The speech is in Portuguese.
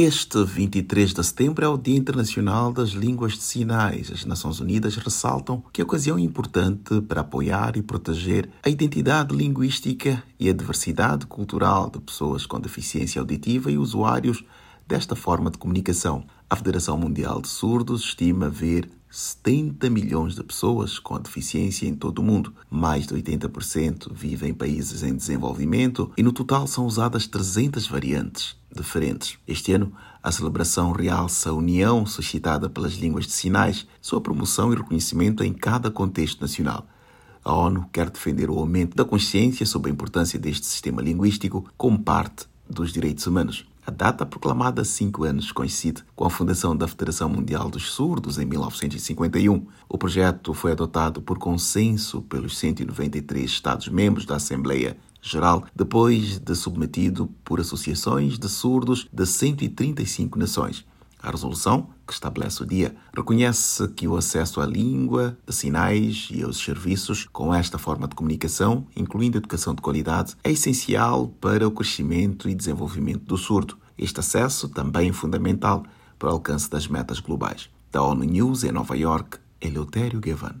Este 23 de setembro é o Dia Internacional das Línguas de Sinais. As Nações Unidas ressaltam que a ocasião é importante para apoiar e proteger a identidade linguística e a diversidade cultural de pessoas com deficiência auditiva e usuários desta forma de comunicação. A Federação Mundial de Surdos estima ver 70 milhões de pessoas com deficiência em todo o mundo. Mais de 80% vivem em países em desenvolvimento e no total são usadas 300 variantes diferentes. Este ano, a celebração realça a união suscitada pelas línguas de sinais, sua promoção e reconhecimento em cada contexto nacional. A ONU quer defender o aumento da consciência sobre a importância deste sistema linguístico como parte dos direitos humanos. A data proclamada cinco anos coincide com a fundação da Federação Mundial dos Surdos em 1951. O projeto foi adotado por consenso pelos 193 Estados-membros da Assembleia Geral, depois de submetido por associações de surdos de 135 nações. A resolução, que estabelece o dia, reconhece que o acesso à língua de sinais e aos serviços com esta forma de comunicação, incluindo educação de qualidade, é essencial para o crescimento e desenvolvimento do surdo. Este acesso também é fundamental para o alcance das metas globais. Da ONU News em Nova York, Eleutério Gavan.